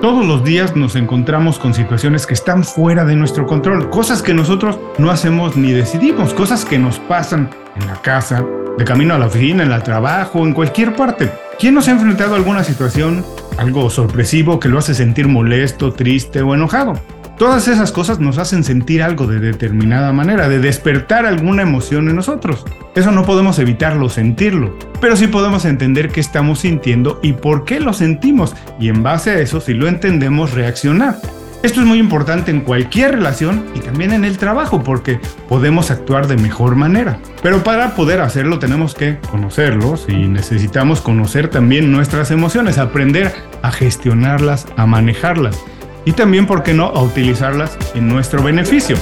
Todos los días nos encontramos con situaciones que están fuera de nuestro control, cosas que nosotros no hacemos ni decidimos, cosas que nos pasan en la casa, de camino a la oficina, en el trabajo, en cualquier parte. ¿Quién nos ha enfrentado a alguna situación, algo sorpresivo que lo hace sentir molesto, triste o enojado? Todas esas cosas nos hacen sentir algo de determinada manera, de despertar alguna emoción en nosotros. Eso no podemos evitarlo, sentirlo, pero sí podemos entender qué estamos sintiendo y por qué lo sentimos, y en base a eso, si lo entendemos, reaccionar. Esto es muy importante en cualquier relación y también en el trabajo porque podemos actuar de mejor manera. Pero para poder hacerlo tenemos que conocerlos y necesitamos conocer también nuestras emociones, aprender a gestionarlas, a manejarlas y también, ¿por qué no?, a utilizarlas en nuestro beneficio.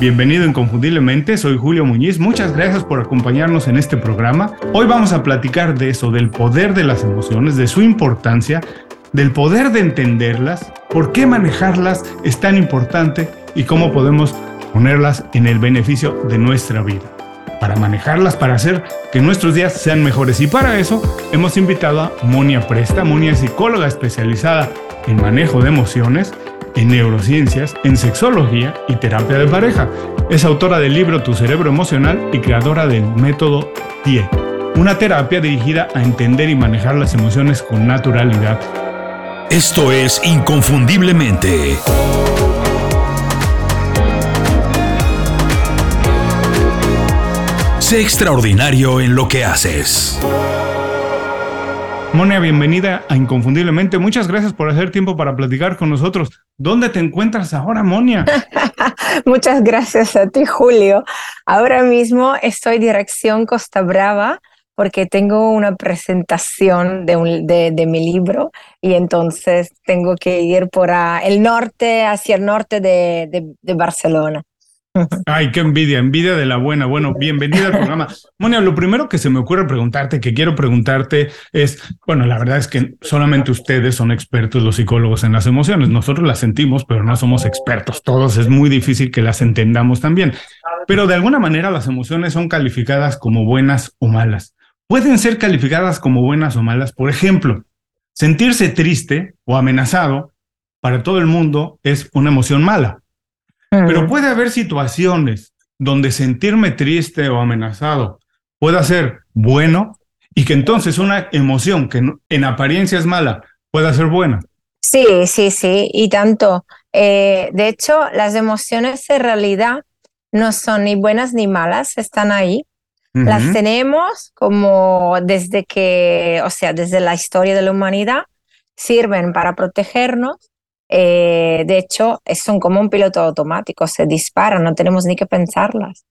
Bienvenido inconfundiblemente, soy Julio Muñiz, muchas gracias por acompañarnos en este programa. Hoy vamos a platicar de eso, del poder de las emociones, de su importancia, del poder de entenderlas, por qué manejarlas es tan importante y cómo podemos ponerlas en el beneficio de nuestra vida. Para manejarlas, para hacer que nuestros días sean mejores. Y para eso hemos invitado a Monia Presta. Monia es psicóloga especializada en manejo de emociones en neurociencias, en sexología y terapia de pareja. Es autora del libro Tu cerebro emocional y creadora del método TIE, una terapia dirigida a entender y manejar las emociones con naturalidad. Esto es Inconfundiblemente. Sé extraordinario en lo que haces. Monia, bienvenida a Inconfundiblemente. Muchas gracias por hacer tiempo para platicar con nosotros. ¿Dónde te encuentras ahora, Monia? Muchas gracias a ti, Julio. Ahora mismo estoy dirección Costa Brava porque tengo una presentación de, mi libro y entonces tengo que ir por el norte, hacia el norte de Barcelona. Ay, qué envidia, envidia de la buena. Bueno, bienvenida al programa. Monia, lo primero que se me ocurre preguntarte, que quiero preguntarte es, bueno, la verdad es que solamente ustedes son expertos, los psicólogos, en las emociones. Nosotros las sentimos, pero no somos expertos. Todos es muy difícil que las entendamos también. Pero de alguna manera las emociones son calificadas como buenas o malas. Pueden ser calificadas como buenas o malas. Por ejemplo, sentirse triste o amenazado para todo el mundo es una emoción mala pero puede haber situaciones donde sentirme triste o amenazado pueda ser bueno y que entonces una emoción que en apariencia es mala pueda ser buena. Sí, sí, sí, y tanto. Eh, de hecho, las emociones en realidad no son ni buenas ni malas, están ahí. Las tenemos como desde que, o sea, desde la historia de la humanidad, sirven para protegernos eh, de hecho, son como un piloto automático, se disparan, no tenemos ni que pensarlas.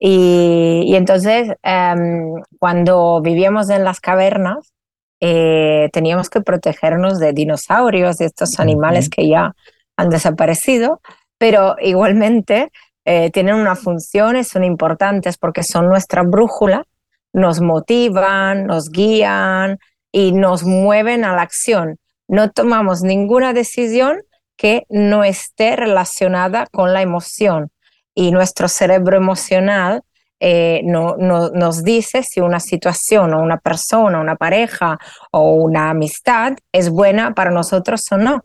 Y, entonces, em, cuando vivíamos en las cavernas, eh, teníamos que protegernos de dinosaurios, de estos animales que ya han desaparecido, pero igualmente eh, tienen una función y son importantes porque son nuestra brújula, nos motivan, nos guían y nos mueven a la acción no tomamos ninguna decisión que no esté relacionada con la emoción. Y nuestro cerebro emocional eh, no, nos dice si una situación o una persona, una pareja o una amistad es buena para nosotros o no.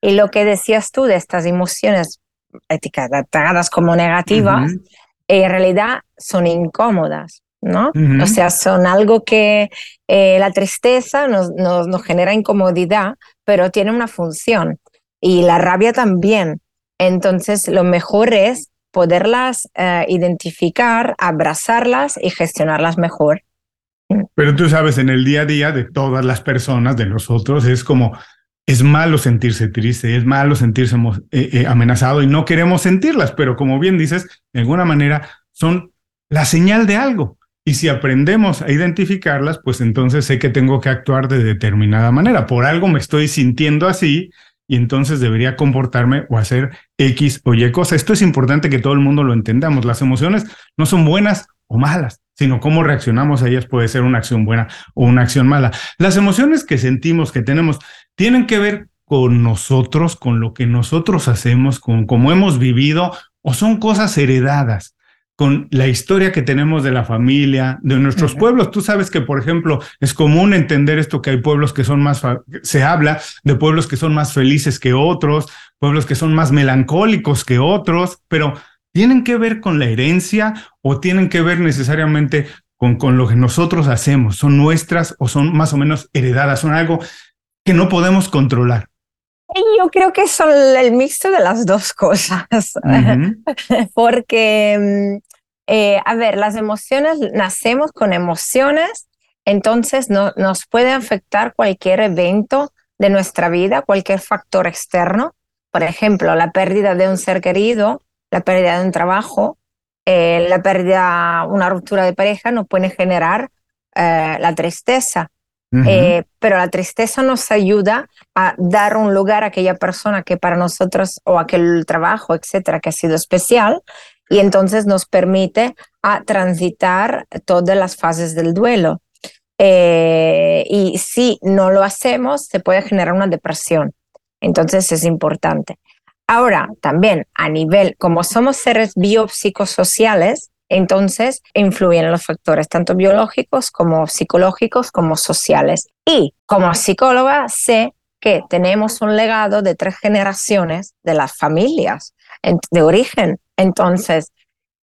Y lo que decías tú de estas emociones etiquetadas como negativas, en realidad son incómodas. ¿No? O sea, son algo que eh, la tristeza nos, nos, genera incomodidad, pero tiene una función. Y la rabia también. Entonces, lo mejor es poderlas eh, identificar, abrazarlas y gestionarlas mejor. Pero tú sabes, en el día a día de todas las personas, de nosotros, es como, es malo sentirse triste, es malo sentirse eh, amenazado y no queremos sentirlas, pero como bien dices, de alguna manera son la señal de algo. Y si aprendemos a identificarlas, pues entonces sé que tengo que actuar de determinada manera. Por algo me estoy sintiendo así y entonces debería comportarme o hacer X o Y cosa. Esto es importante que todo el mundo lo entendamos. Las emociones no son buenas o malas, sino cómo reaccionamos a ellas puede ser una acción buena o una acción mala. Las emociones que sentimos, que tenemos, tienen que ver con nosotros, con lo que nosotros hacemos, con cómo hemos vivido o son cosas heredadas. Con la historia que tenemos de la familia, de nuestros pueblos. Tú sabes que, por ejemplo, es común entender esto que hay pueblos que son más, se habla de pueblos que son más felices que otros, pueblos que son más melancólicos que otros, pero ¿tienen que ver con la herencia o tienen que ver necesariamente con, con lo que nosotros hacemos? ¿Son nuestras o son más o menos heredadas? ¿Son algo que no podemos controlar? Yo creo que son el mixto de las dos cosas, porque, mm, eh, a ver, las emociones, nacemos con emociones, entonces no, nos puede afectar cualquier evento de nuestra vida, cualquier factor externo, por ejemplo, la pérdida de un ser querido, la pérdida de un trabajo, eh, la pérdida, una ruptura de pareja nos puede generar eh, la tristeza. Eh, pero la tristeza nos ayuda a dar un lugar a aquella persona que para nosotros o aquel trabajo, etcétera, que ha sido especial y entonces nos permite a transitar todas las fases del duelo. Eh, y si no lo hacemos, se puede generar una depresión. Entonces es importante. Ahora, también a nivel, como somos seres biopsicosociales, entonces, influyen los factores tanto biológicos como psicológicos como sociales. Y como psicóloga sé que tenemos un legado de tres generaciones de las familias de origen. Entonces,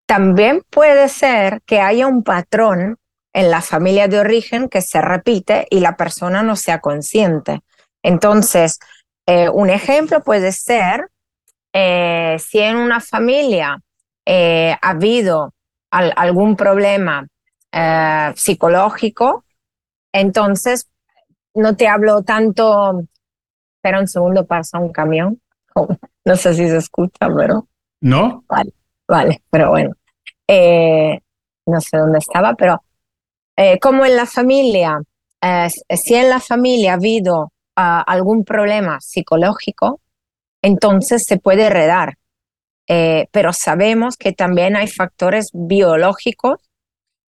también puede ser que haya un patrón en la familia de origen que se repite y la persona no sea consciente. Entonces, eh, un ejemplo puede ser eh, si en una familia eh, ha habido algún problema eh, psicológico, entonces no te hablo tanto, espera un segundo, pasa un camión, no sé si se escucha, pero... ¿No? Vale, vale, pero bueno, eh, no sé dónde estaba, pero eh, como en la familia, si en la familia ha habido ah, algún problema psicológico, entonces se puede heredar. Eh, pero sabemos que también hay factores biológicos.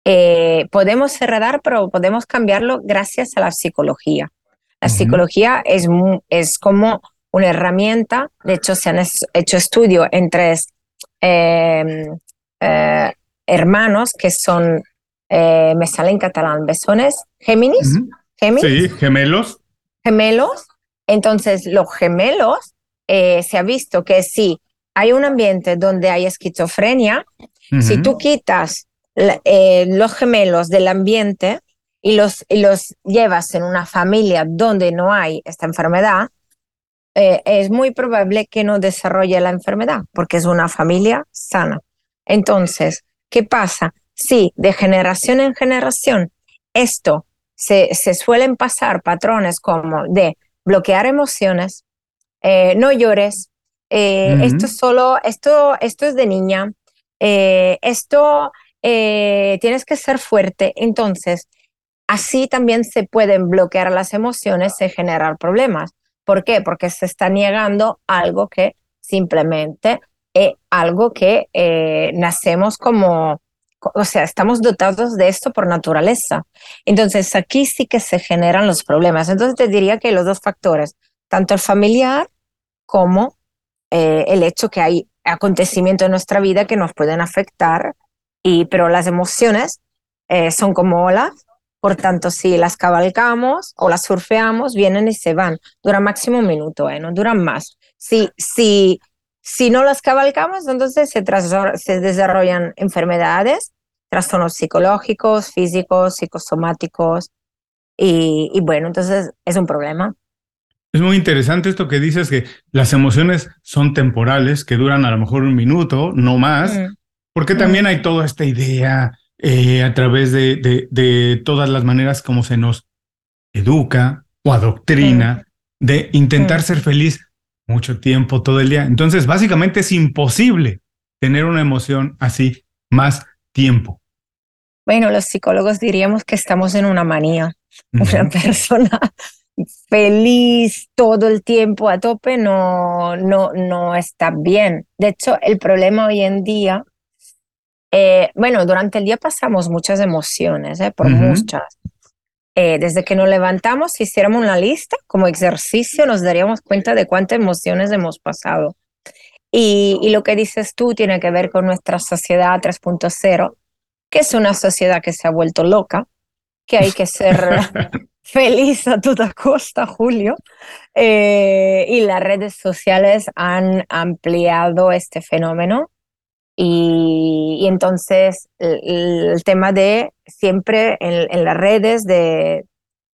Eh, podemos heredar, pero podemos cambiarlo gracias a la psicología. La psicología es, es como una herramienta, de hecho se han hecho estudios entre em, eh, hermanos que son, me sale en catalán, besones, Géminis. Sí, gemelos. Gemelos. Entonces, los gemelos se ha visto que sí, hay un ambiente donde hay esquizofrenia, si tú quitas eh, los gemelos del ambiente y los, los llevas en una familia donde no hay esta enfermedad, eh, es muy probable que no desarrolle la enfermedad porque es una familia sana. Entonces, ¿qué pasa? Si de generación en generación esto se, se suelen pasar patrones como de bloquear emociones, eh, no llores, eh, esto solo, esto, esto es de niña, eh, esto eh, tienes que ser fuerte. Entonces, así también se pueden bloquear las emociones y generar problemas. ¿Por qué? Porque se está negando algo que simplemente es algo que nacemos como, o sea, estamos dotados de esto por naturaleza. Entonces, aquí sí que se generan los problemas. Entonces, te diría que los dos factores, tanto el familiar como eh, el hecho que hay acontecimientos en nuestra vida que nos pueden afectar, y, pero las emociones eh, son como olas, por tanto, si las cabalgamos o las surfeamos, vienen y se van. Duran máximo un minuto, ¿eh? no duran más. Si, si, si no las cabalgamos, entonces se, desarrollan enfermedades, trastornos psicológicos, físicos, psicosomáticos, y bueno, entonces es un problema. Es muy interesante esto que dices que las emociones son temporales, que duran a lo mejor un minuto, no más, mm. porque también mm. hay toda esta idea eh, a través de, de, todas las maneras como se nos educa o adoctrina mm. de intentar ser feliz mucho tiempo, todo el día. Entonces, básicamente es imposible tener una emoción así más tiempo. Bueno, los psicólogos diríamos que estamos en una manía. Una persona feliz todo el tiempo a tope no, no, no está bien. De hecho, el problema hoy en día, eh, bueno, durante el día pasamos muchas emociones, eh, por muchas. Eh, desde que nos levantamos, si hiciéramos una lista como ejercicio, nos daríamos cuenta de cuántas emociones hemos pasado. Y, y lo que dices tú tiene que ver con nuestra sociedad 3.0, que es una sociedad que se ha vuelto loca, que hay que ser feliz a toda costa, Julio. Eh, y las redes sociales han ampliado este fenómeno. Y, entonces el, tema de siempre en, las redes de,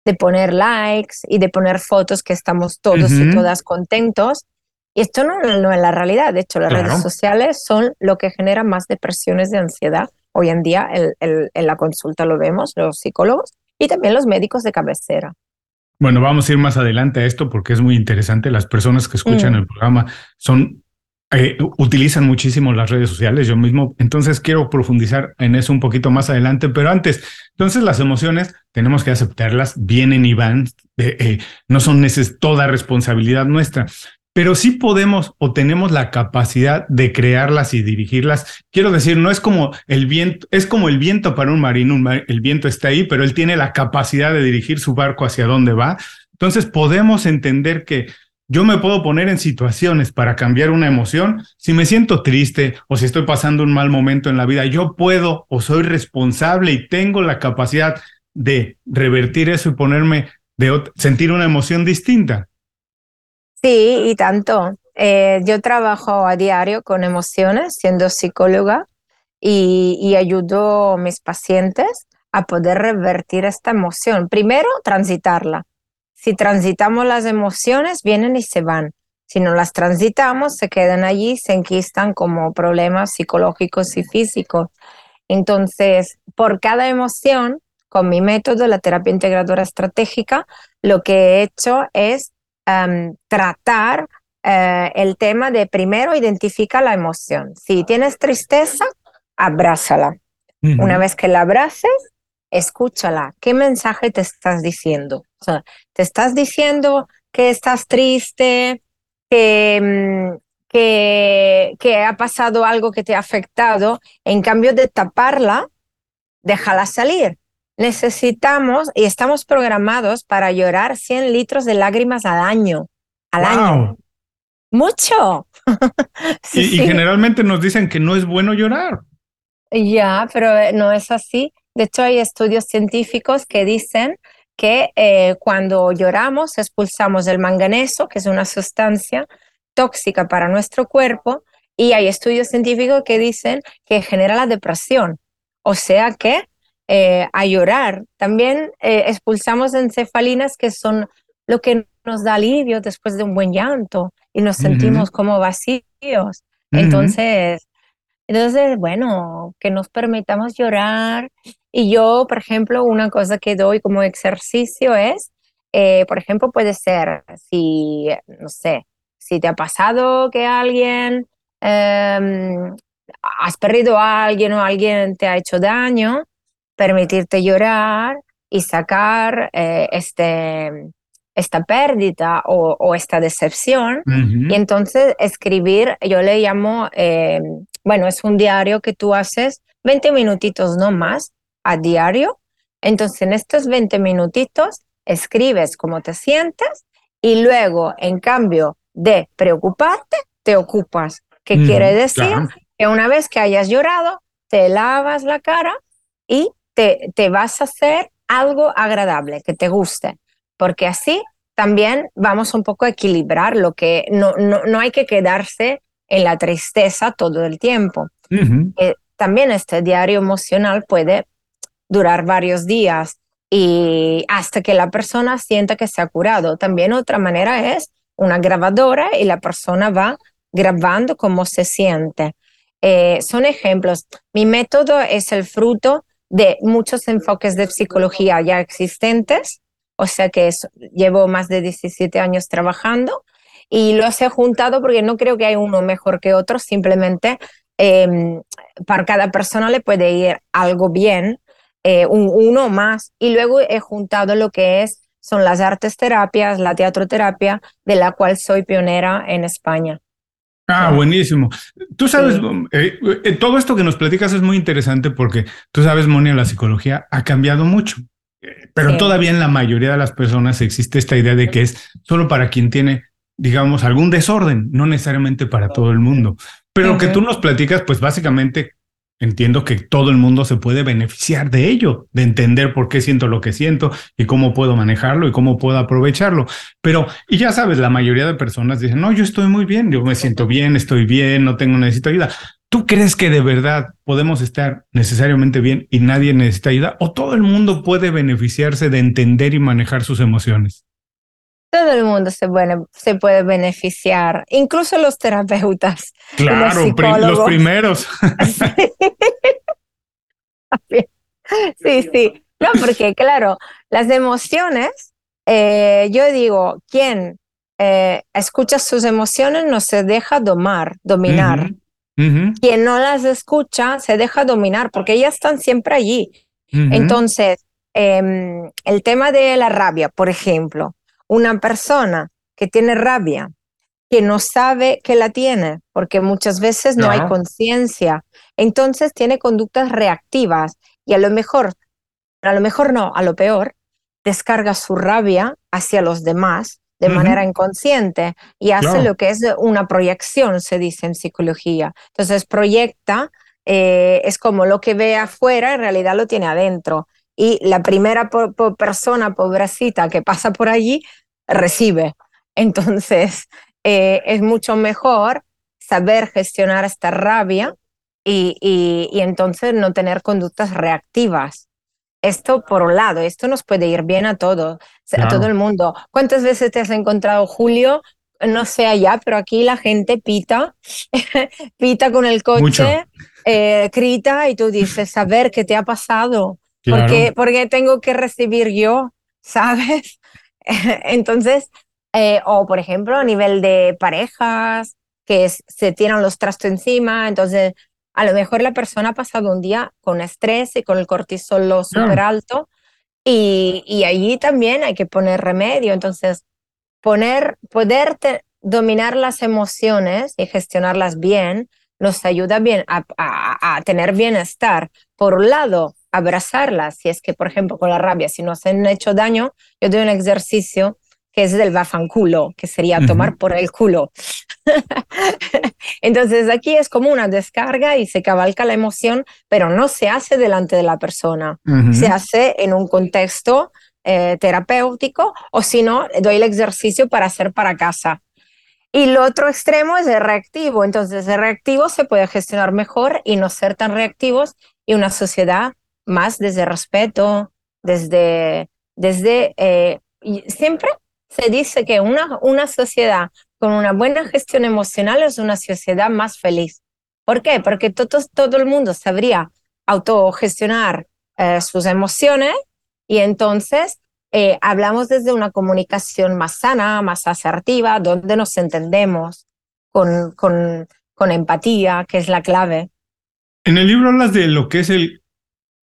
de, poner likes y de poner fotos que estamos todos y todas contentos. Y esto no, no, es la realidad. De hecho, las redes sociales son lo que genera más depresiones de ansiedad. Hoy en día en la consulta lo vemos, los psicólogos, y también los médicos de cabecera. Bueno, vamos a ir más adelante a esto porque es muy interesante. Las personas que escuchan mm. el programa son eh, utilizan muchísimo las redes sociales, yo mismo. Entonces quiero profundizar en eso un poquito más adelante, pero antes, entonces las emociones tenemos que aceptarlas, vienen y van, eh, eh, no son toda responsabilidad nuestra pero sí podemos o tenemos la capacidad de crearlas y dirigirlas. Quiero decir, no es como el viento, es como el viento para un marino, el viento está ahí, pero él tiene la capacidad de dirigir su barco hacia dónde va. Entonces podemos entender que yo me puedo poner en situaciones para cambiar una emoción. Si me siento triste o si estoy pasando un mal momento en la vida, yo puedo o soy responsable y tengo la capacidad de revertir eso y ponerme de sentir una emoción distinta. Sí, y tanto. Eh, yo trabajo a diario con emociones, siendo psicóloga, y, ayudo a mis pacientes a poder revertir esta emoción. Primero, transitarla. Si transitamos las emociones, vienen y se van. Si no las transitamos, se quedan allí, se enquistan como problemas psicológicos y físicos. Entonces, por cada emoción, con mi método, la terapia integradora estratégica, lo que he hecho es Em, tratar eh, el tema de primero identifica la emoción. Si tienes tristeza, abrázala. Una vez que la abraces, escúchala. ¿Qué mensaje te estás diciendo? te estás diciendo que estás triste, que, mm, que, que ha pasado algo que te ha afectado. En cambio de taparla, déjala salir necesitamos y estamos programados para llorar 100 litros de lágrimas al año. Al año. Mucho. y, generalmente nos dicen que no es bueno llorar. Ya, pero eh, no es así. De hecho, hay estudios científicos que dicen que eh, cuando lloramos expulsamos el manganeso, que es una sustancia tóxica para nuestro cuerpo, y hay estudios científicos que dicen que genera la depresión. O sea que eh, a llorar. También eh, expulsamos encefalinas que son lo que nos da alivio después de un buen llanto y nos sentimos como vacíos. Entonces, entonces, bueno, que nos permitamos llorar. Y yo, por ejemplo, una cosa que doy como ejercicio es, eh, por ejemplo, puede ser si, no sé, si te ha pasado que alguien, em, has perdido a alguien o alguien te ha hecho daño, permitirte llorar y sacar eh, este, esta pérdida o, esta decepción. Y entonces escribir, yo le llamo, eh, bueno, es un diario que tú haces 20 minutitos no más a diario. Entonces en estos 20 minutitos escribes cómo te sientes y luego, en cambio de preocuparte, te ocupas. ¿Qué quiere decir? Que una vez que hayas llorado, te lavas la cara y te, vas a hacer algo agradable, que te guste, porque así también vamos un poco a equilibrar lo que no, no, hay que quedarse en la tristeza todo el tiempo. Eh, también este diario emocional puede durar varios días y hasta que la persona sienta que se ha curado. También otra manera es una grabadora y la persona va grabando cómo se siente. Eh, son ejemplos. Mi método es el fruto de muchos enfoques de psicología ya existentes, o sea que llevo más de 17 años trabajando y los he juntado porque no creo que hay uno mejor que otro, simplemente em, para cada persona le puede ir algo bien, eh, uno más, y luego he juntado lo que es son las artes terapias, la teatroterapia, de la cual soy pionera en España. Ah, buenísimo. Tú sabes, eh, eh, todo esto que nos platicas es muy interesante porque tú sabes, Monia, la psicología ha cambiado mucho, eh, pero todavía en la mayoría de las personas existe esta idea de que es solo para quien tiene digamos, algún desorden, no necesariamente para todo el mundo. Pero lo que tú nos platicas, pues básicamente entiendo que todo el mundo se puede beneficiar de ello, de entender por qué siento lo que siento y cómo puedo manejarlo y cómo puedo aprovecharlo. Pero, y ya sabes, la mayoría de personas dicen, no, yo estoy muy bien, yo me siento bien, estoy bien, no tengo, necesito ayuda. ¿Tú crees que de verdad podemos estar necesariamente bien y nadie necesita ayuda? ¿O todo el mundo puede beneficiarse de entender y manejar sus emociones? Todo el mundo se, se puede beneficiar, incluso los terapeutas. Claro, los, primeros. sí, sí. No, porque claro, las emociones, eh, yo digo, quien eh, escucha sus emociones no se deja domar, dominar. Quien no las escucha se deja dominar porque ellas están siempre allí. Entonces, em, el tema de la rabia, por ejemplo, una persona que tiene rabia, que no sabe que la tiene, porque muchas veces no, hay conciencia, entonces tiene conductas reactivas y a lo mejor, a lo mejor no, a lo peor, descarga su rabia hacia los demás de manera inconsciente y hace lo que es una proyección, se dice en psicología. Entonces proyecta, eh, es como lo que ve afuera, en realidad lo tiene adentro y la primera persona pobrecita que pasa por allí recibe. Entonces, eh, es mucho mejor saber gestionar esta rabia y, y, entonces no tener conductas reactivas. Esto por un lado, esto nos puede ir bien a todos, a todo el mundo. ¿Cuántas veces te has encontrado, Julio? No sé allá, pero aquí la gente pita, pita con el coche, eh, grita y tú dices, a ver, ¿qué te ha pasado? Porque, porque tengo que recibir yo, ¿sabes? Entonces, eh, o por ejemplo, a nivel de parejas, que se tiran los trastos encima, entonces a lo mejor la persona ha pasado un día con estrés y con el cortisol súper alto y, y allí también hay que poner remedio. Entonces, poner, poder dominar las emociones y gestionarlas bien nos ayuda bien a, a, a tener bienestar. Por un lado, abrazarlas. Si es que, por ejemplo, con la rabia, si nos han hecho daño, yo doy un ejercicio que es del bafanculo, que sería tomar por el culo. Entonces aquí es como una descarga y se cabalca la emoción, pero no se hace delante de la persona, se hace en un contexto eh, terapéutico o si no, doy el ejercicio para hacer para casa. Y el otro extremo es el reactivo, entonces el reactivo se puede gestionar mejor y no ser tan reactivos y una sociedad más desde respeto, desde, desde eh, siempre se dice que una, una sociedad con una buena gestión emocional es una sociedad más feliz. ¿Por qué? Porque todo, todo el mundo sabría autogestionar eh, sus emociones y entonces eh, hablamos desde una comunicación más sana, más asertiva, donde nos entendemos con, con, con empatía, que es la clave. En el libro hablas de lo que es el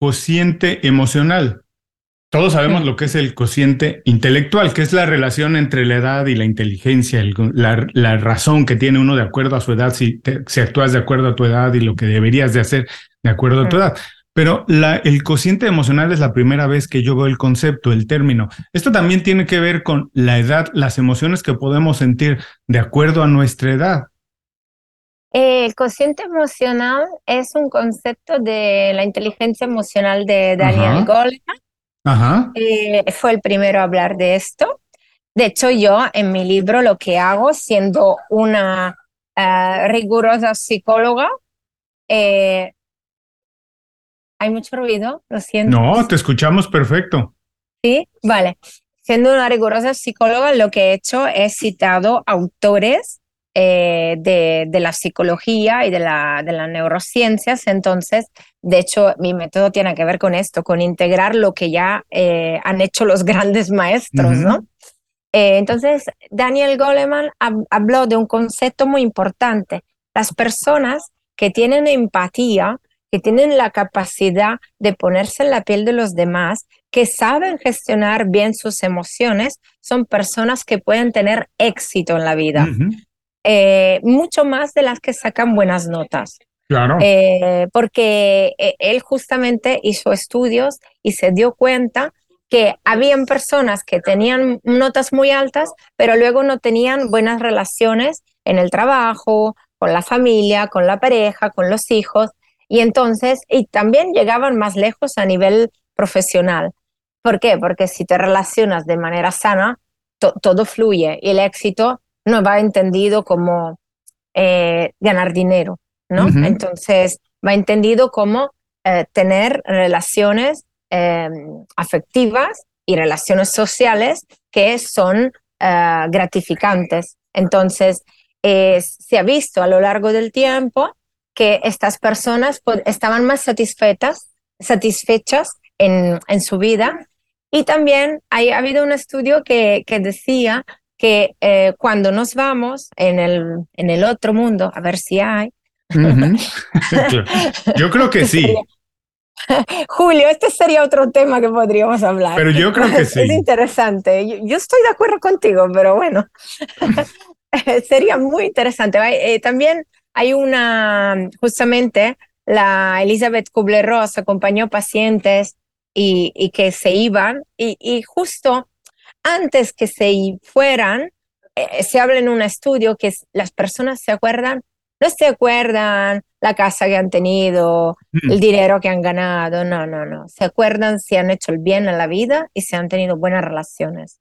cociente emocional. Todos sabemos lo que es el cociente intelectual, que es la relación entre la edad y la inteligencia, la, razón que tiene uno de acuerdo a su edad, si, si, actúas de acuerdo a tu edad y lo que deberías de hacer de acuerdo a tu edad. Pero la, el cociente emocional es la primera vez que yo veo el concepto, el término. Esto también tiene que ver con la edad, las emociones que podemos sentir de acuerdo a nuestra edad. El cociente emocional es un concepto de la inteligencia emocional de Daniel Goleman. Eh, fue el primero a hablar de esto. De hecho, yo en mi libro lo que hago, siendo una eh, rigurosa psicóloga, eh, hay mucho ruido, lo siento. No, te escuchamos perfecto. Sí, vale. Siendo una rigurosa psicóloga, lo que he hecho es citado autores eh, de, la psicología y de la, de las neurociencias. Entonces, de hecho, mi método tiene que ver con esto, con integrar lo que ya eh, han hecho los grandes maestros, ¿no? Eh, entonces, Daniel Goleman habló de un concepto muy importante. Las personas que tienen empatía, que tienen la capacidad de ponerse en la piel de los demás, que saben gestionar bien sus emociones, son personas que pueden tener éxito en la vida. Eh, mucho más de las que sacan buenas notas. Claro. Eh, porque eh, él justamente hizo estudios y se dio cuenta que habían personas que tenían notas muy altas, pero luego no tenían buenas relaciones en el trabajo, con la familia, con la pareja, con los hijos, y entonces, y también llegaban más lejos a nivel profesional. ¿Por qué? Porque si te relacionas de manera sana, todo fluye y el éxito no va entendido como eh, ganar dinero, ¿no? Entonces, va entendido como eh, tener relaciones em, afectivas y relaciones sociales que son eh, gratificantes. Entonces, se ha visto a lo largo del tiempo que estas personas estaban más satisfechas, satisfechas en, en su vida. Y también hay, ha habido un estudio que, que decía que eh, cuando nos vamos en el, en el otro mundo, a ver si hay. Yo creo que sí. Julio, este sería otro tema que podríamos hablar. Pero yo creo que sí. Es interesante. Yo, estoy de acuerdo contigo, pero bueno, sería muy interesante. Eh, también hay una, justamente, la Elizabeth Kubler-Ross acompañó pacientes y, que se iban y, justo antes que se fueran, eh, se habla en un estudio que las personas se acuerdan, no se acuerdan la casa que han tenido, mm. el dinero que han ganado, no, no, no, se acuerdan si han hecho el bien en la vida y si han tenido buenas relaciones.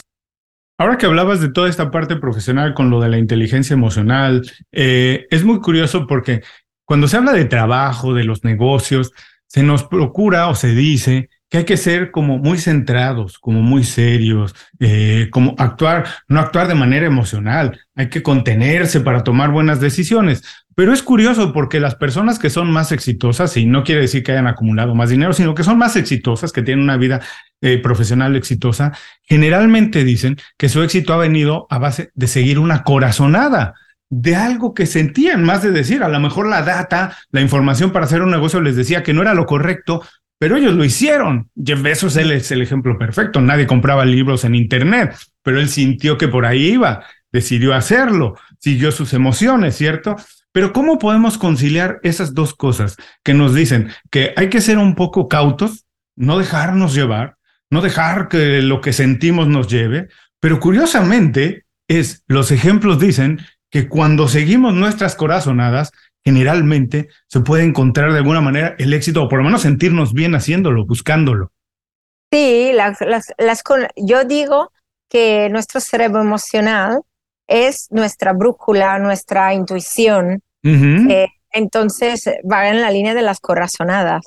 Ahora que hablabas de toda esta parte profesional con lo de la inteligencia emocional, eh, es muy curioso porque cuando se habla de trabajo, de los negocios, se nos procura o se dice que hay que ser como muy centrados, como muy serios, eh, como actuar, no actuar de manera emocional, hay que contenerse para tomar buenas decisiones. Pero es curioso porque las personas que son más exitosas, y no quiere decir que hayan acumulado más dinero, sino que son más exitosas, que tienen una vida eh, profesional exitosa, generalmente dicen que su éxito ha venido a base de seguir una corazonada de algo que sentían, más de decir, a lo mejor la data, la información para hacer un negocio les decía que no era lo correcto, pero ellos lo hicieron. Jeff Bezos él es el ejemplo perfecto. Nadie compraba libros en Internet, pero él sintió que por ahí iba, decidió hacerlo, siguió sus emociones, ¿cierto? Pero ¿cómo podemos conciliar esas dos cosas que nos dicen que hay que ser un poco cautos, no dejarnos llevar, no dejar que lo que sentimos nos lleve? Pero curiosamente, es, los ejemplos dicen que cuando seguimos nuestras corazonadas, generalmente se puede encontrar de alguna manera el éxito o por lo menos sentirnos bien haciéndolo, buscándolo. Sí, las, las, yo digo que nuestro cerebro emocional es nuestra brújula, nuestra intuición. Eh, entonces va en la línea de las corazonadas.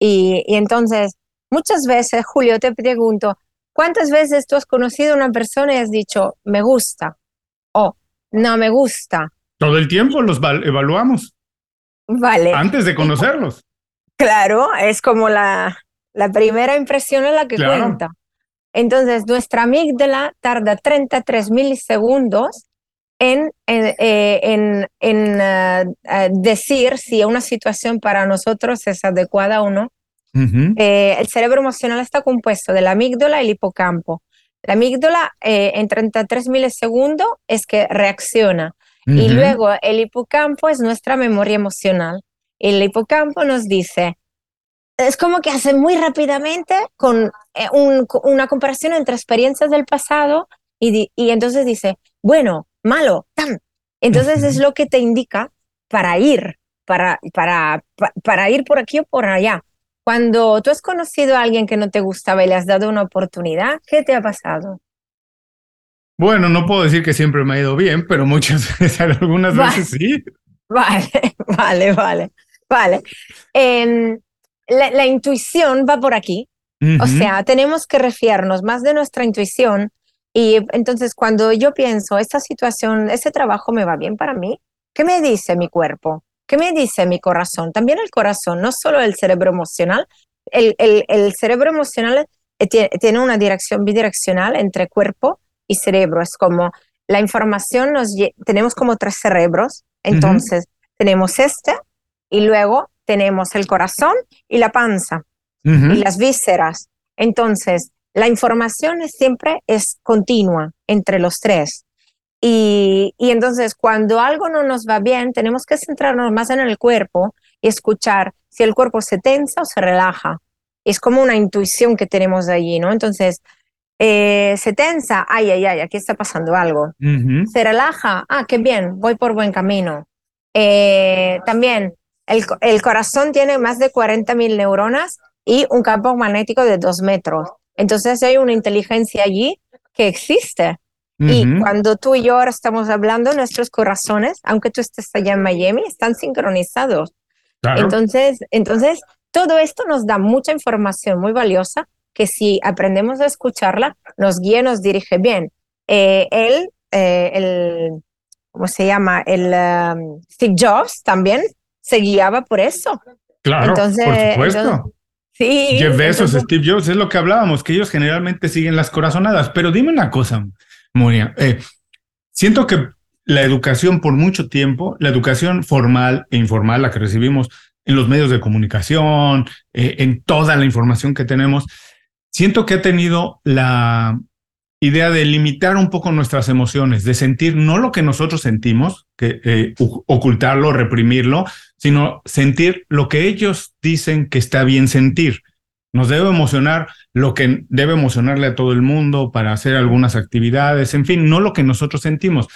Y, y, entonces, muchas veces, Julio, te pregunto, ¿cuántas veces tú has conocido a una persona y has dicho, me gusta? O no me gusta. Todo el tiempo los evaluamos. Vale. Antes de conocerlos. Claro, es como la, la primera impresión es la que cuenta. Entonces, nuestra amígdala tarda 33 milisegundos en, en, eh, en, en eh, eh, decir si una situación para nosotros es adecuada o no. el cerebro emocional está compuesto de la amígdala y el hipocampo. La amígdala en 33 milisegundos es que reacciona y luego el hipocampo es nuestra memoria emocional. El hipocampo nos dice, es como que hace muy rápidamente con eh, una comparación entre experiencias del pasado y, y entonces dice, bueno, malo, tan. Entonces es lo que te indica para ir, para, para, para ir por aquí o por allá. Cuando tú has conocido a alguien que no te gustaba y le has dado una oportunidad, ¿qué te ha pasado? Bueno, no puedo decir que siempre me ha ido bien, pero muchas veces, algunas veces sí. Vale, vale, vale, vale. Em, la, intuición va por aquí. O sea, tenemos que refiarnos más de nuestra intuición. Y entonces, cuando yo pienso, esta situación, ese trabajo me va bien para mí, ¿qué me dice mi cuerpo? ¿Qué me dice mi corazón? También el corazón, no solo el cerebro emocional. El, el, el cerebro emocional eh, tiene, tiene una dirección bidireccional entre cuerpo y cerebro. Es como la información nos tenemos como tres cerebros, entonces tenemos este y luego tenemos el corazón y la panza y las vísceras. Entonces, la información siempre es continua entre los tres. Y, y, entonces, cuando algo no nos va bien, tenemos que centrarnos más en el cuerpo y escuchar si el cuerpo se tensa o se relaja. es como una intuición que tenemos allí, ¿no? Entonces, eh, se tensa, ay, ay, ay, aquí está pasando algo. Se relaja, ah, qué bien, voy por buen camino. Eh, también, el, el, corazón tiene más de 40 mil neuronas y un campo magnético de dos metros. Entonces hay una inteligencia allí que existe. Y cuando tú y yo ahora estamos hablando, nuestros corazones, aunque tú estés allá en Miami, están sincronizados. Entonces, entonces, todo esto nos da mucha información muy valiosa que si aprendemos a escucharla, nos guía, nos dirige bien. Eh, él, eh, el, ¿cómo se llama? El um, Steve Jobs también se guiaba por eso. Claro, entonces, por supuesto. sí. Jeff Bezos, Steve Jobs, es lo que hablábamos, que ellos generalmente siguen las corazonadas. Pero dime una cosa, Moria. Eh, siento que la educación por mucho tiempo, la educación formal e informal, la que recibimos en los medios de comunicación, en toda la información que tenemos, siento que ha tenido la idea de limitar un poco nuestras emociones, de sentir no lo que nosotros sentimos, que eh, ocultarlo, reprimirlo, sino sentir lo que ellos dicen que está bien sentir. Nos debe emocionar lo que debe emocionarle a todo el mundo para hacer algunas actividades, en fin, no lo que nosotros sentimos.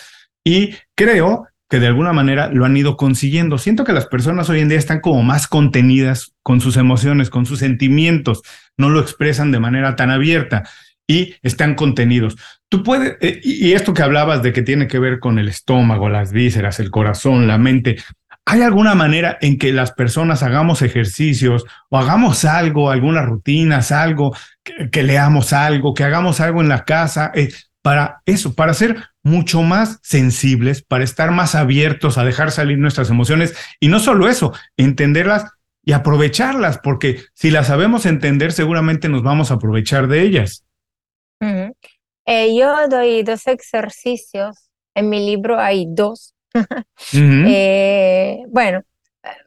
Y creo que de alguna manera lo han ido consiguiendo. Siento que las personas hoy en día están como más contenidas con sus emociones, con sus sentimientos, no lo expresan de manera tan abierta y están contenidos. Tú puedes, eh, y esto que hablabas de que tiene que ver con el estómago, las vísceras, el corazón, la mente, ¿hay alguna manera en que las personas hagamos ejercicios o hagamos algo, algunas rutinas, algo, que, leamos algo, que hagamos algo en la casa? Eh, para eso, para ser mucho más sensibles, para estar más abiertos a dejar salir nuestras emociones y no solo eso, entenderlas y aprovecharlas, porque si las sabemos entender, seguramente nos vamos a aprovechar de ellas. Eh, yo doy dos ejercicios, en mi libro hay dos. Eh, bueno,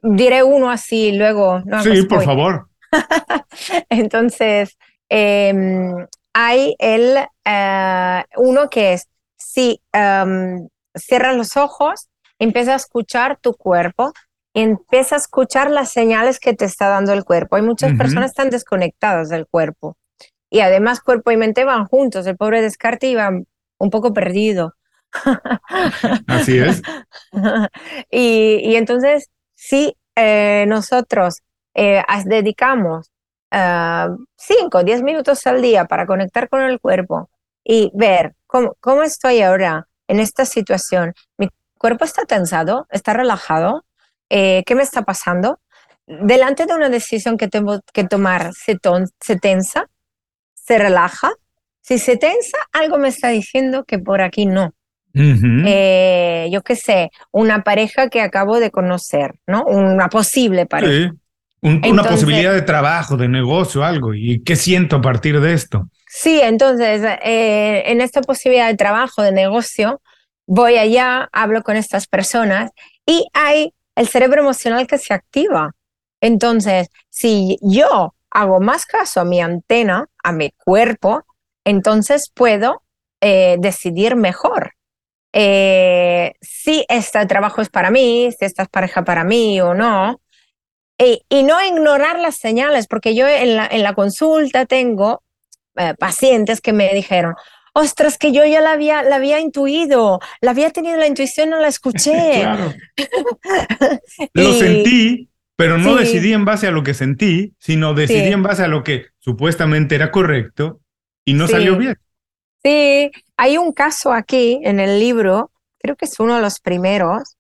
diré uno así luego. sí, por favor. Entonces, em, hay el eh, uno que es, si um, cierras los ojos, empieza a escuchar tu cuerpo, empieza a escuchar las señales que te está dando el cuerpo. Hay muchas personas que están desconectadas del cuerpo y además cuerpo y mente van juntos. El pobre Descartes iba un poco perdido. Así es. y, entonces, si eh, nosotros eh, dedicamos 5 o 10 minutos al día para conectar con el cuerpo y ver cómo, cómo estoy ahora en esta situación. Mi cuerpo está tensado, está relajado. Eh, ¿Qué me está pasando? Delante de una decisión que tengo que tomar, se, se tensa, se relaja. Si se tensa, algo me está diciendo que por aquí no. Eh, yo qué sé, una pareja que acabo de conocer, ¿no? Una posible pareja una posibilidad de trabajo, de negocio, algo. ¿Y qué siento a partir de esto? Sí, entonces, eh, en esta posibilidad de trabajo, de negocio, voy allá, hablo con estas personas y hay el cerebro emocional que se activa. Entonces, si yo hago más caso a mi antena, a mi cuerpo, entonces puedo eh, decidir mejor. Eh, si este trabajo es para mí, si esta es pareja para mí o no. Y, no ignorar las señales, porque yo en la, en la consulta tengo eh, pacientes que me dijeron, ostras, que yo ya la había, la había intuido, la había tenido la intuición, no la escuché. Lo sentí, pero no decidí en base a lo que sentí, sino decidí en base a lo que supuestamente era correcto y no salió bien. Sí, hay un caso aquí en el libro, creo que es uno de los primeros.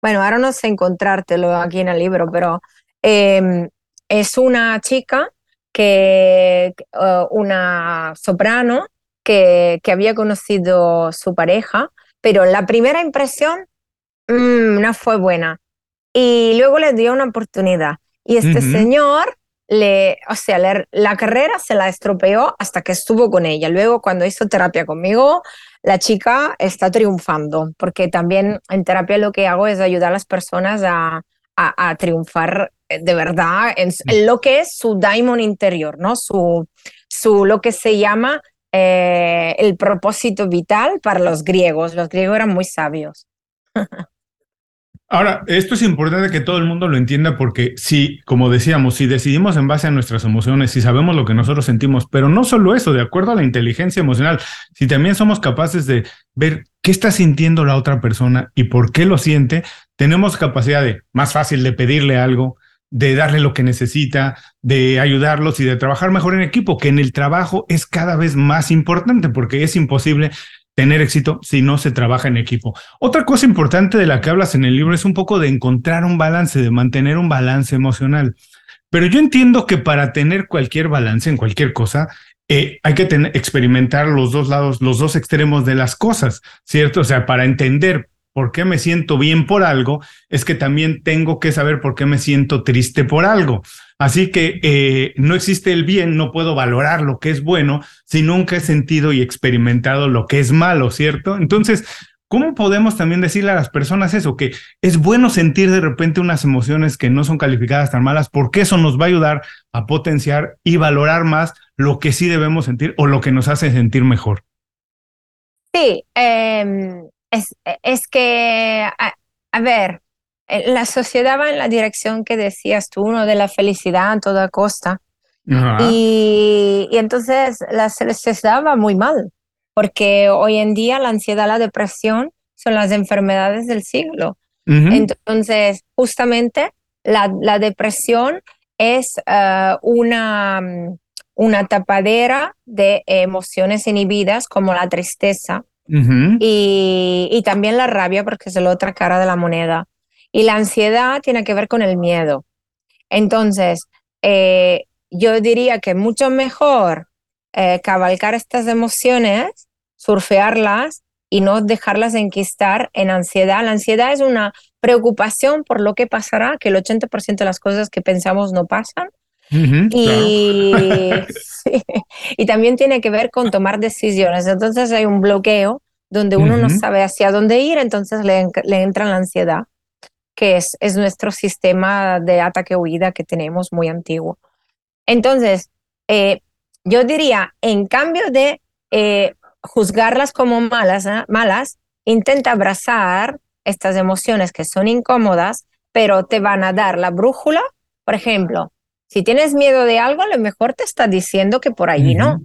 Bueno, ahora no sé encontrártelo aquí en el libro, pero Em, es una chica que, uh, una soprano que, que, había conocido su pareja, pero la primera impresión mm, no fue buena. Y luego le dio una oportunidad. Y este señor, le, o sea, la carrera se la estropeó hasta que estuvo con ella. Luego, cuando hizo terapia conmigo, la chica está triunfando, porque también en terapia lo que hago es ayudar a las personas a, a triunfar de verdad en, lo que es su daimon interior, ¿no? Su, su lo que se llama eh, el propósito vital para los griegos. Los griegos eran muy sabios. Ahora, esto es importante que todo el mundo lo entienda porque si, como decíamos, si decidimos en base a nuestras emociones, si sabemos lo que nosotros sentimos, pero no solo eso, de acuerdo a la inteligencia emocional, si también somos capaces de ver qué está sintiendo la otra persona y por qué lo siente, tenemos capacidad de, más fácil, de pedirle algo, de darle lo que necesita, de ayudarlos y de trabajar mejor en equipo, que en el trabajo es cada vez más importante porque es imposible tener éxito si no se trabaja en equipo. Otra cosa importante de la que hablas en el libro es un poco de encontrar un balance, de mantener un balance emocional. Pero yo entiendo que para tener cualquier balance en cualquier cosa, eh, hay que experimentar los dos lados, los dos extremos de las cosas, ¿cierto? O sea, para entender por qué me siento bien por algo, es que también tengo que saber por qué me siento triste por algo. Así que eh, no existe el bien, no puedo valorar lo que es bueno si nunca he sentido y experimentado lo que es malo, ¿cierto? Entonces, ¿cómo podemos también decirle a las personas eso? Que es bueno sentir de repente unas emociones que no son calificadas tan malas, porque eso nos va a ayudar a potenciar y valorar más lo que sí debemos sentir o lo que nos hace sentir mejor. Sí, em, es, es, que, a ver, eh, la sociedad va en la dirección que decías tú, ¿no? De la felicidad a toda costa. Y, y, entonces la sociedad va muy mal, porque hoy en día la ansiedad, la depresión son las enfermedades del siglo. Entonces, justamente la, la depresión es uh, una, una tapadera de emociones inhibidas como la tristeza y, y, también la rabia, porque es la otra cara de la moneda. Y la ansiedad tiene que ver con el miedo. Entonces, eh, yo diría que mucho mejor eh, cabalgar estas emociones, surfearlas y no dejarlas enquistar en ansiedad. La ansiedad es una preocupación por lo que pasará, que el 80% de las cosas que pensamos no pasan. Y, y también tiene que ver con tomar decisiones. Entonces hay un bloqueo donde uno no sabe hacia dónde ir, entonces le, le entra la ansiedad que es, es nuestro sistema de ataque-huida que tenemos muy antiguo. Entonces, eh, yo diría, en cambio de eh, juzgarlas como malas, ¿eh? malas, intenta abrazar estas emociones que son incómodas, pero te van a dar la brújula. Por ejemplo, si tienes miedo de algo, a lo mejor te está diciendo que por allí no.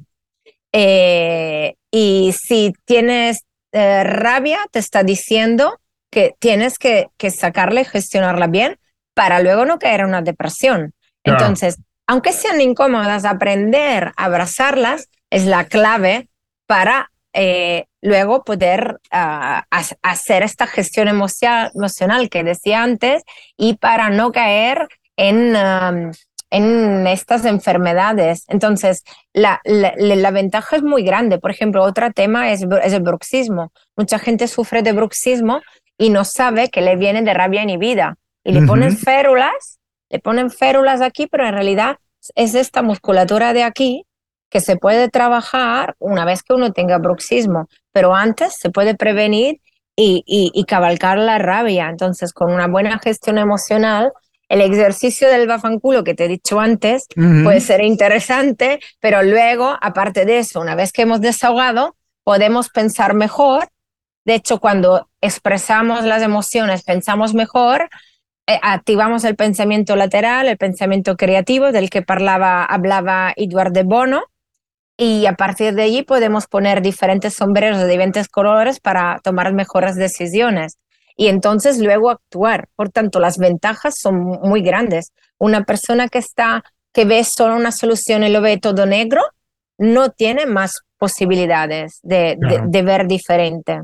y si tienes rabia, te está diciendo que tienes que, que sacarla y gestionarla bien para luego no caer en una depresión. Entonces, aunque sean incómodas, aprender a abrazarlas es la clave para eh, luego poder ah, hacer esta gestión emocional que decía antes y para no caer en, en estas enfermedades. Entonces, la, la, ventaja es muy grande. Por ejemplo, otro tema es, es el bruxismo. Mucha gente sufre de bruxismo y no sabe que le viene de rabia inhibida. Y le ponen férulas, le ponen férulas aquí, pero en realidad es esta musculatura de aquí que se puede trabajar una vez que uno tenga bruxismo, pero antes se puede prevenir y, y, cabalgar la rabia. Entonces, con una buena gestión emocional, el ejercicio del bafanculo que te he dicho antes puede ser interesante, pero luego, aparte de eso, una vez que hemos desahogado, podemos pensar mejor. De hecho, cuando expresamos las emociones, pensamos mejor, eh, activamos el pensamiento lateral, el pensamiento creativo del que parlaba, hablaba Edward de Bono, y a partir de allí podemos poner diferentes sombreros de diferentes colores para tomar mejores decisiones y entonces luego actuar. Por tanto, las ventajas son muy grandes. Una persona que está que ve solo una solución y lo ve todo negro, no tiene más posibilidades de, de ver diferente.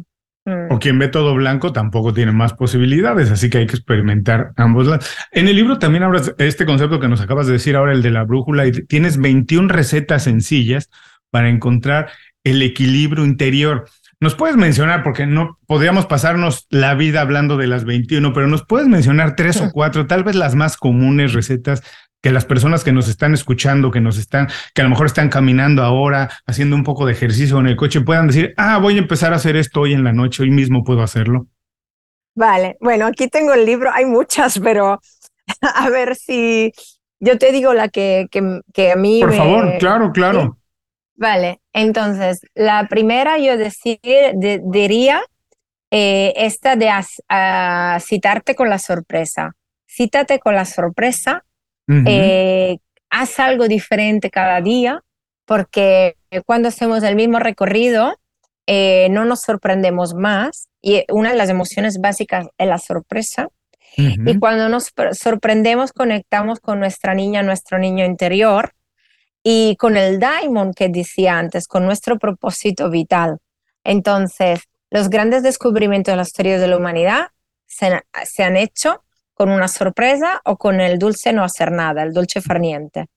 O quien ve todo blanco tampoco tiene más posibilidades, así que hay que experimentar ambos lados. En el libro también hablas este concepto que nos acabas de decir ahora, el de la brújula, y tienes 21 recetas sencillas para encontrar el equilibrio interior. ¿Nos puedes mencionar, porque no podríamos pasarnos la vida hablando de las 21, pero nos puedes mencionar tres o cuatro, tal vez las más comunes recetas que las personas que nos están escuchando, que nos están, que a lo mejor están caminando ahora, haciendo un poco de ejercicio en el coche, puedan decir, ah, voy a empezar a hacer esto hoy en la noche, hoy mismo puedo hacerlo. Vale, bueno, aquí tengo el libro, hay muchas, pero a ver si yo te digo la que, que, a mí... Por favor, claro, claro. Vale, entonces, la primera yo decir, diría eh, esta de citarte con la sorpresa. Cítate con la sorpresa, eh, haz algo diferente cada día, porque cuando hacemos el mismo recorrido, eh, no nos sorprendemos más. Y una de las emociones básicas es la sorpresa. Y cuando nos sorprendemos, conectamos con nuestra niña, nuestro niño interior y con el diamond que decía antes, con nuestro propósito vital. Entonces, los grandes descubrimientos de la historia de la humanidad se, han hecho con una sorpresa o con el dulce no hacer nada, el dulce farniente.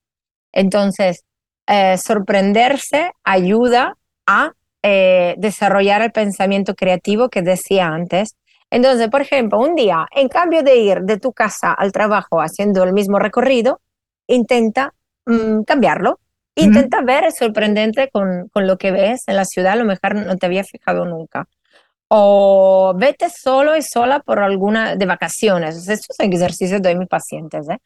Entonces, eh, sorprenderse ayuda a eh, desarrollar el pensamiento creativo que decía antes. Entonces, por ejemplo, un día, en cambio de ir de tu casa al trabajo haciendo el mismo recorrido, intenta mm, cambiarlo. Intenta ver, es sorprendente con, con, lo que ves en la ciudad, a lo mejor no te había fijado nunca o vete solo y sola por alguna de vacaciones. Estos ejercicios de mis pacientes. ¿eh?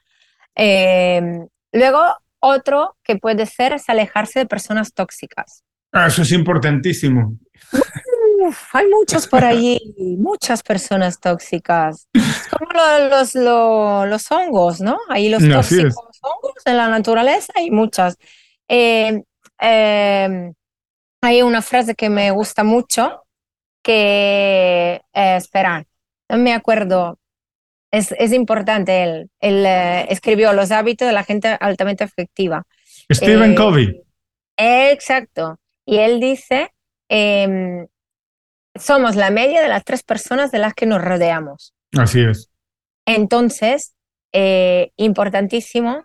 Em, luego, otro que puede ser es alejarse de personas tóxicas. Ah, eso es importantísimo. hay muchos por allí, muchas personas tóxicas. Es como los, los, hongos, ¿no? Ahí los tóxicos hongos en la naturaleza hay muchas. Em, em, hay una frase que me gusta mucho que, eh, no me acuerdo, es, es importante, él, él eh, escribió Los hábitos de la gente altamente efectiva. Stephen eh, Covey. Exacto. Y él dice, em, somos la media de las tres personas de las que nos rodeamos. Así es. Entonces, eh, importantísimo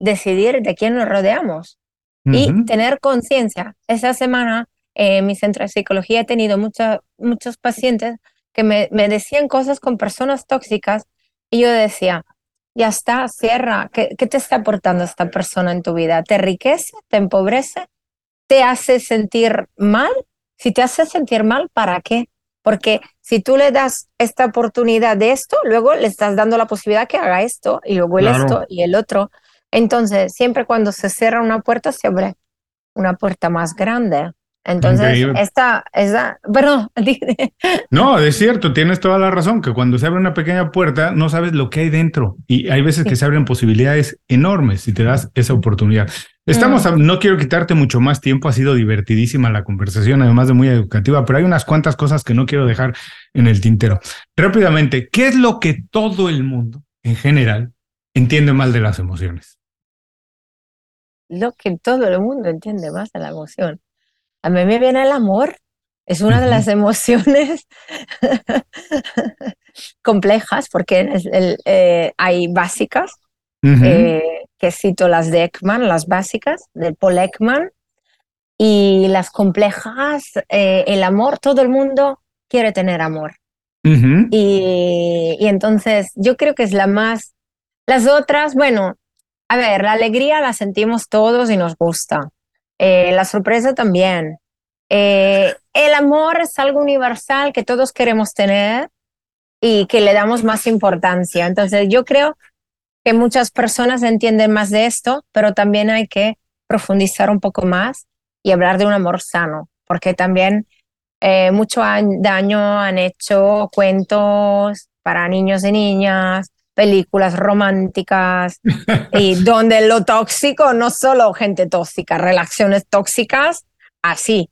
decidir de quién nos rodeamos y tener conciencia. Esa semana en mi centro de psicología he tenido muchos pacientes que me, me, decían cosas con personas tóxicas y yo decía, ya está, cierra, ¿Qué, ¿qué te está aportando esta persona en tu vida? ¿Te enriquece? ¿Te empobrece? ¿Te hace sentir mal? Si te hace sentir mal, ¿para qué? Porque si tú le das esta oportunidad de esto, luego le estás dando la posibilidad que haga esto y luego el esto y el otro. Entonces, siempre cuando se cierra una puerta, se abre una puerta más grande. Entonces, esta, esa, perdón. no, es cierto, tienes toda la razón, que cuando se abre una pequeña puerta no sabes lo que hay dentro y hay veces que se abren posibilidades enormes si te das esa oportunidad. Estamos, mm. no quiero quitarte mucho más tiempo, ha sido divertidísima la conversación, además de muy educativa, pero hay unas cuantas cosas que no quiero dejar en el tintero. Rápidamente, ¿qué es lo que todo el mundo en general entiende mal de las emociones? Lo que todo el mundo entiende más de la emoción. A mí me viene el amor. Es una de las emociones complejas porque eh, hay básicas, eh, que cito las de Ekman, las básicas, de Paul Ekman, y las complejas, eh, el amor, todo el mundo quiere tener amor. y, y entonces yo creo que es la más... Las otras, bueno, a ver, la alegría la sentimos todos y nos gusta. Eh, la sorpresa también. Eh, el amor es algo universal que todos queremos tener y que le damos más importancia. Entonces yo creo que muchas personas entienden más de esto, pero también hay que profundizar un poco más y hablar de un amor sano, porque también eh, mucho daño han hecho cuentos para niños y niñas, películas románticas y donde lo tóxico no solo gente tóxica, relaciones tóxicas, así.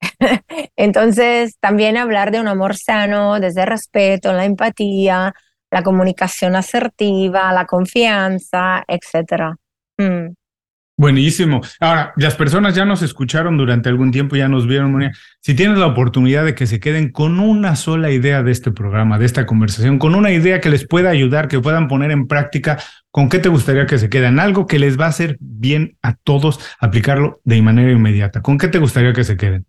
Entonces, también hablar de un amor sano, desde el respeto, la empatía, la comunicación asertiva, la confianza, etc. Buenísimo. Ahora, las personas ya nos escucharon durante algún tiempo, ya nos vieron. Si tienes la oportunidad de que se queden con una sola idea de este programa, de esta conversación, con una idea que les pueda ayudar, que puedan poner en práctica, ¿con qué te gustaría que se queden? Algo que les va a hacer bien a todos aplicarlo de manera inmediata. ¿Con qué te gustaría que se queden?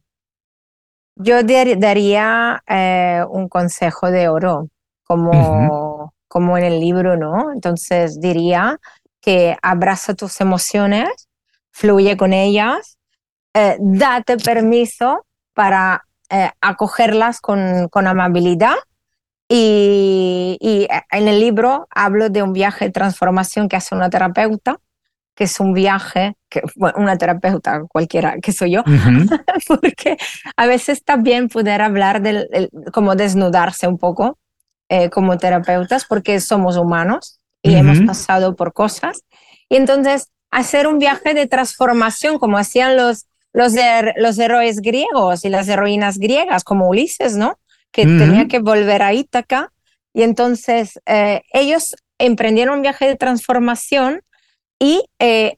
Yo daría eh, un consejo de oro, como, como en el libro, ¿no? Entonces diría que abraza tus emociones, fluye con ellas, eh, date permiso para eh, acogerlas con, con amabilidad. Y, y, en el libro hablo de un viaje de transformación que hace una terapeuta que es un viaje, que bueno, una terapeuta cualquiera que soy yo, porque a veces también poder hablar del, como desnudarse un poco eh, como terapeutas, porque somos humanos y hemos pasado por cosas. Y entonces hacer un viaje de transformación, como hacían los, los, los héroes griegos y las heroínas griegas, como Ulises, ¿no? Que tenía que volver a Ítaca. Y entonces eh, ellos emprendieron un viaje de transformación y eh,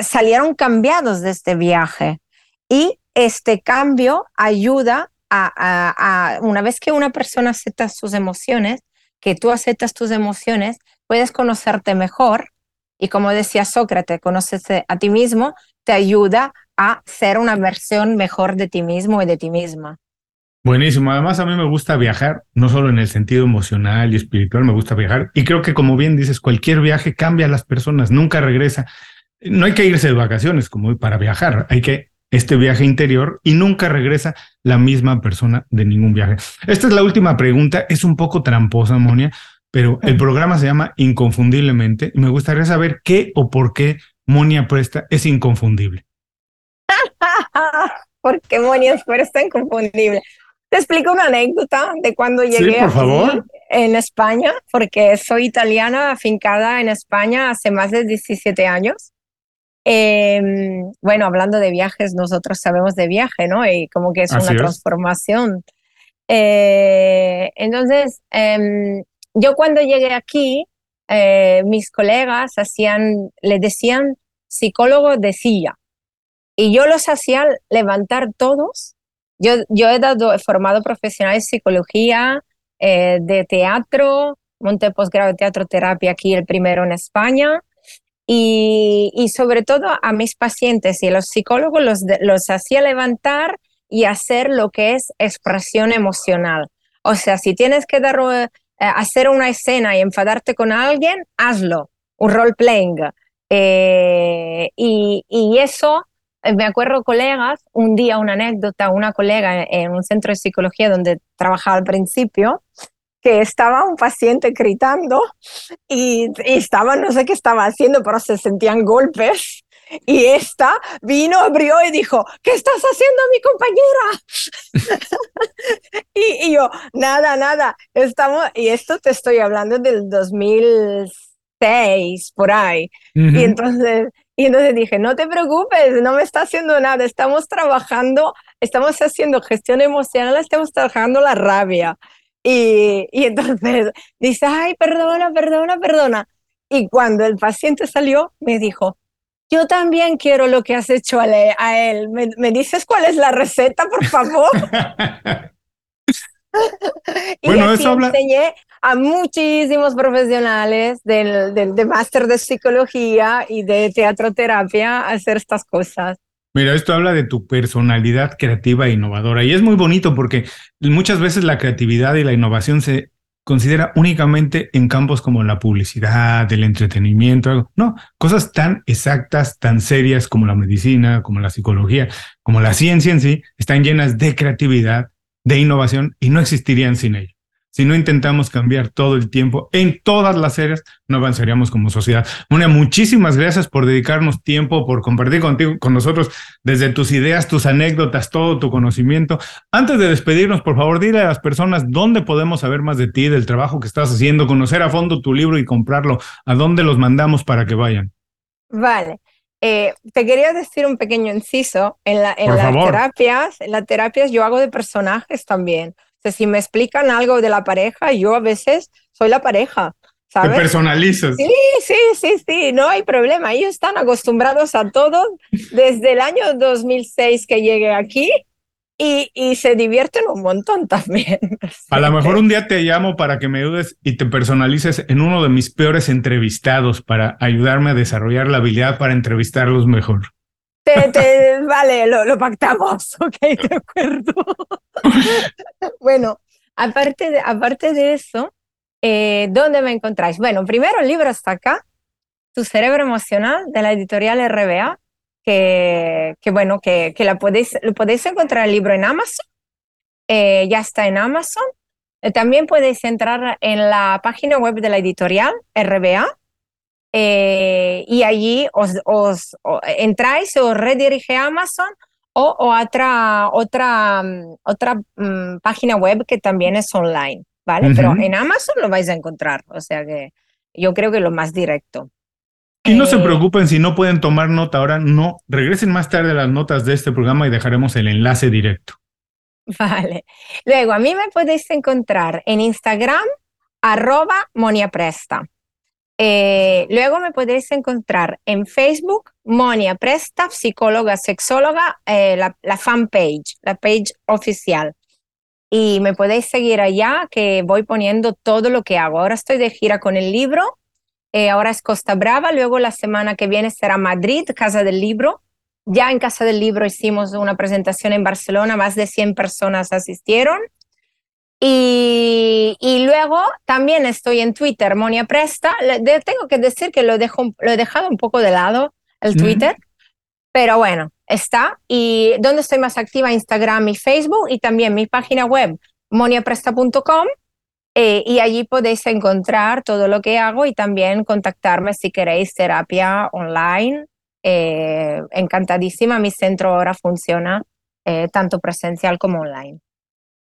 salieron cambiados de este viaje. Y este cambio ayuda a, una vez que una persona acepta sus emociones, que tú aceptas tus emociones, puedes conocerte mejor. Y como decía Sócrates, conoces a ti mismo, te ayuda a ser una versión mejor de ti mismo y de ti misma. Buenísimo. Además, a mí me gusta viajar, no solo en el sentido emocional y espiritual, me gusta viajar. Y creo que, como bien dices, cualquier viaje cambia a las personas, nunca regresa. No hay que irse de vacaciones como para viajar, hay que este viaje interior y nunca regresa la misma persona de ningún viaje. Esta es la última pregunta, es un poco tramposa, Monia, pero el programa se llama Inconfundiblemente y me gustaría saber qué o por qué Monia Presta es inconfundible. ¿Por qué Monia Presta es inconfundible? Te explico una anécdota de cuando llegué en España, porque soy italiana afincada en España hace más de 17 años. Em, bueno, hablando de viajes, nosotros sabemos de viaje, ¿no? Y como que es una transformación. Eh, entonces, em, yo cuando llegué aquí, eh, mis colegas hacían, le decían psicólogo de silla. Y yo los hacía levantar todos yo, yo he dado, he formado profesionales de psicología, eh, de teatro, monté posgrado de teatro terapia aquí, el primero en España. Y, y, sobre todo a mis pacientes y a los psicólogos los, los hacía levantar y hacer lo que es expresión emocional. O sea, si tienes que dar, eh, hacer una escena y enfadarte con alguien, hazlo, un role playing. Eh, y, y, eso eh, me acuerdo colegas, un día una anécdota, una colega en un centro de psicología donde trabajaba al principio, que estaba un paciente gritando y, estaba, no sé qué estaba haciendo, pero se sentían golpes. Y esta vino, abrió y dijo, ¿qué estás haciendo mi compañera? y, yo, nada, nada, estamos, y esto te estoy hablando del 2006, por ahí. Y entonces y entonces dije, no te preocupes, no me está haciendo nada, estamos trabajando, estamos haciendo gestión emocional, estamos trabajando la rabia. Y, y entonces dice, ay, perdona, perdona, perdona. Y cuando el paciente salió, me dijo, yo también quiero lo que has hecho a, él. ¿Me, ¿Me, dices cuál es la receta, por favor? y bueno, eso habla... enseñé a muchísimos profesionales del, del, de máster de psicología y de teatroterapia a hacer estas cosas. Mira, esto habla de tu personalidad creativa e innovadora y es muy bonito porque muchas veces la creatividad y la innovación se considera únicamente en campos como la publicidad, el entretenimiento, no, cosas tan exactas, tan serias como la medicina, como la psicología, como la ciencia en sí, están llenas de creatividad, de innovación y no existirían sin ello. Si no intentamos cambiar todo el tiempo en todas las áreas, no avanzaríamos como sociedad. Monia, muchísimas gracias por dedicarnos tiempo, por compartir contigo, con nosotros desde tus ideas, tus anécdotas, todo tu conocimiento. Antes de despedirnos, por favor, dile a las personas dónde podemos saber más de ti, del trabajo que estás haciendo, conocer a fondo tu libro y comprarlo. ¿A dónde los mandamos para que vayan? Vale. Eh, te quería decir un pequeño inciso. En, la, en las terapias, en las terapias yo hago de personajes también si me explican algo de la pareja, yo a veces soy la pareja. ¿sabes? Te personalizas. Sí, sí, sí, sí, no hay problema. Ellos están acostumbrados a todo desde el año 2006 que llegué aquí y, y, se divierten un montón también. A lo mejor un día te llamo para que me ayudes y te personalices en uno de mis peores entrevistados para ayudarme a desarrollar la habilidad para entrevistarlos mejor. Te, vale, lo, pactamos, ok, de acuerdo. bueno, aparte de, aparte de eso, eh, ¿dónde me encontráis? Bueno, primero el libro está acá, Tu cerebro emocional, de la editorial RBA, que, que bueno, que, que la podéis, lo podéis encontrar el libro en Amazon, eh, ya está en Amazon. Eh, también podéis entrar en la página web de la editorial RBA eh, y allí os, os, entráis o redirige a Amazon o, otra, otra, mm, otra mm, página web que también es online, ¿vale? Pero en Amazon lo vais a encontrar, o sea que yo creo que lo más directo. Y no se eh, preocupen si no pueden tomar nota ahora, no, regresen más tarde las notas de este programa y dejaremos el enlace directo. Vale. Luego, a mí me podéis encontrar en Instagram, arroba Monia Presta. Eh, luego me podéis encontrar en Facebook, Monia Presta, psicóloga, sexóloga, eh, la, la fanpage, la page oficial. Y me podéis seguir allá, que voy poniendo todo lo que hago. Ahora estoy de gira con el libro, eh, ahora es Costa Brava, luego la semana que viene será Madrid, Casa del Libro. Ya en Casa del Libro hicimos una presentación en Barcelona, más de 100 personas asistieron. Y, luego también estoy en Twitter, Monia Presta. tengo que decir que lo, dejo, lo he dejado un poco de lado, el Twitter, pero bueno, está. Y donde estoy más activa, Instagram y Facebook, y también mi página web, moniapresta.com. Eh, y allí podéis encontrar todo lo que hago y también contactarme si queréis terapia online. Eh, encantadísima, mi centro ahora funciona eh, tanto presencial como online.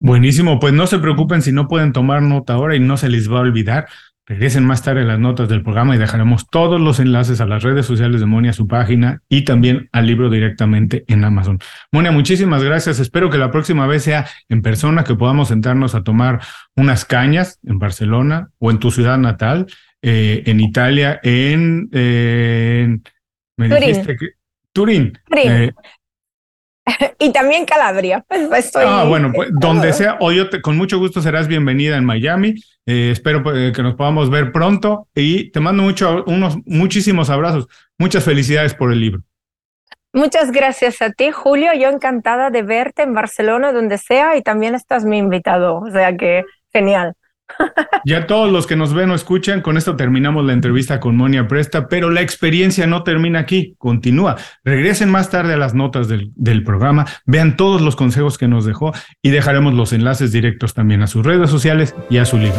Buenísimo, pues no se preocupen si no pueden tomar nota ahora y no se les va a olvidar. Regresen más tarde las notas del programa y dejaremos todos los enlaces a las redes sociales de Monia, su página y también al libro directamente en Amazon. Monia, muchísimas gracias. Espero que la próxima vez sea en persona, que podamos sentarnos a tomar unas cañas en Barcelona o en tu ciudad natal, eh, en Italia, en, me dijiste que Turín. Turín. Eh, y también Calabria. Pues, ah, bueno, pues donde sea, o yo con mucho gusto serás bienvenida en Miami. Eh, espero pues, que nos podamos ver pronto y te mando mucho, unos muchísimos abrazos. Muchas felicidades por el libro. Muchas gracias a ti, Julio. Yo encantada de verte en Barcelona, donde sea, y también estás mi invitado. O sea que genial. Ya todos los que nos ven o escuchan, con esto terminamos la entrevista con Monia Presta, pero la experiencia no termina aquí, continúa. Regresen más tarde a las notas del, del, programa, vean todos los consejos que nos dejó y dejaremos los enlaces directos también a sus redes sociales y a su libro.